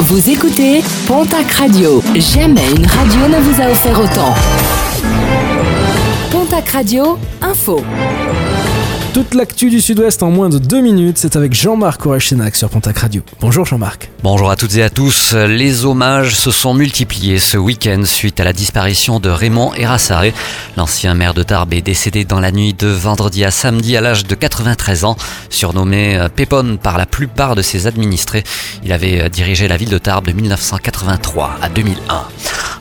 Vous écoutez Pontac Radio. Jamais une radio ne vous a offert autant. Pontac Radio, info. Toute l'actu du Sud-Ouest en moins de deux minutes, c'est avec Jean-Marc Orechenac sur Pontac Radio. Bonjour Jean-Marc. Bonjour à toutes et à tous. Les hommages se sont multipliés ce week-end suite à la disparition de Raymond Erassaré. L'ancien maire de Tarbes est décédé dans la nuit de vendredi à samedi à l'âge de 93 ans. Surnommé euh, Pépone par la plupart de ses administrés, il avait euh, dirigé la ville de Tarbes de 1983 à 2001.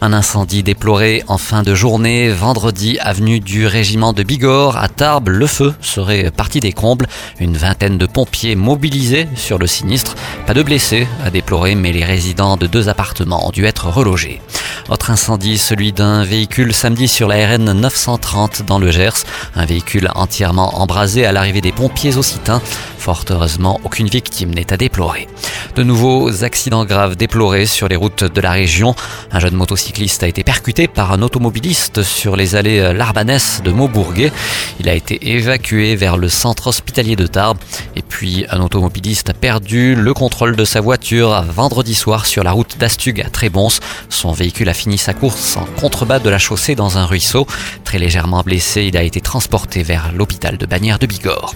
Un incendie déploré en fin de journée, vendredi, avenue du régiment de Bigorre à Tarbes. Le feu serait parti des combles. Une vingtaine de pompiers mobilisés sur le sinistre. Pas de blessés à déplorer, mais les résidents de deux appartements ont dû être relogés. Autre incendie, celui d'un véhicule samedi sur la RN 930 dans le Gers. Un véhicule entièrement embrasé à l'arrivée des pompiers occitans. Fort heureusement, aucune victime n'est à déplorer. De nouveaux accidents graves déplorés sur les routes de la région. Un jeune motocycliste a été percuté par un automobiliste sur les allées Larbanès de Maubourguet. Il a été évacué vers le centre hospitalier de Tarbes. Et puis, un automobiliste a perdu le contrôle de sa voiture vendredi soir sur la route d'Astug à Trébons. Son véhicule a fini sa course en contrebas de la chaussée dans un ruisseau. Légèrement blessé, il a été transporté vers l'hôpital de Bagnères de Bigorre.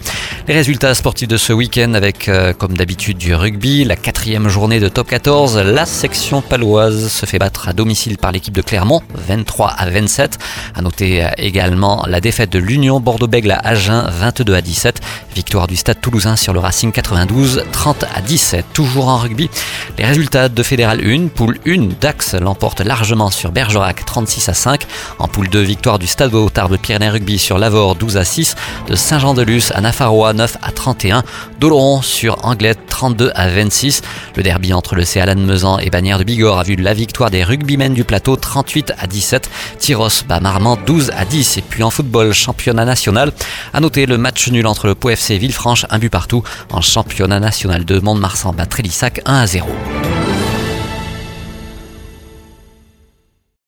Les résultats sportifs de ce week-end avec, euh, comme d'habitude, du rugby, la quatrième journée de top 14. La section paloise se fait battre à domicile par l'équipe de Clermont, 23 à 27. À noter euh, également la défaite de l'Union Bordeaux-Bègle à Agen, 22 à 17. Victoire du Stade Toulousain sur le Racing 92, 30 à 17. Toujours en rugby, les résultats de Fédéral 1, poule 1, Dax l'emporte largement sur Bergerac, 36 à 5. En poule 2, victoire du Stade Tarbes Pyrénées Rugby sur Lavore, 12 à 6. De Saint-Jean-de-Luz à Nafaroa, 9 à 31. D'Oloron sur Anglette 32 à 26. Le derby entre le C. Alan Mezan et Bagnères de Bigorre a vu la victoire des rugbymen du plateau 38 à 17. Tyros bat Marmande 12 à 10. Et puis en football, championnat national. À noter le match nul entre le Pau FC Villefranche, un but partout. En championnat national de Mont-de-Marsan bat Trélissac 1 à 0.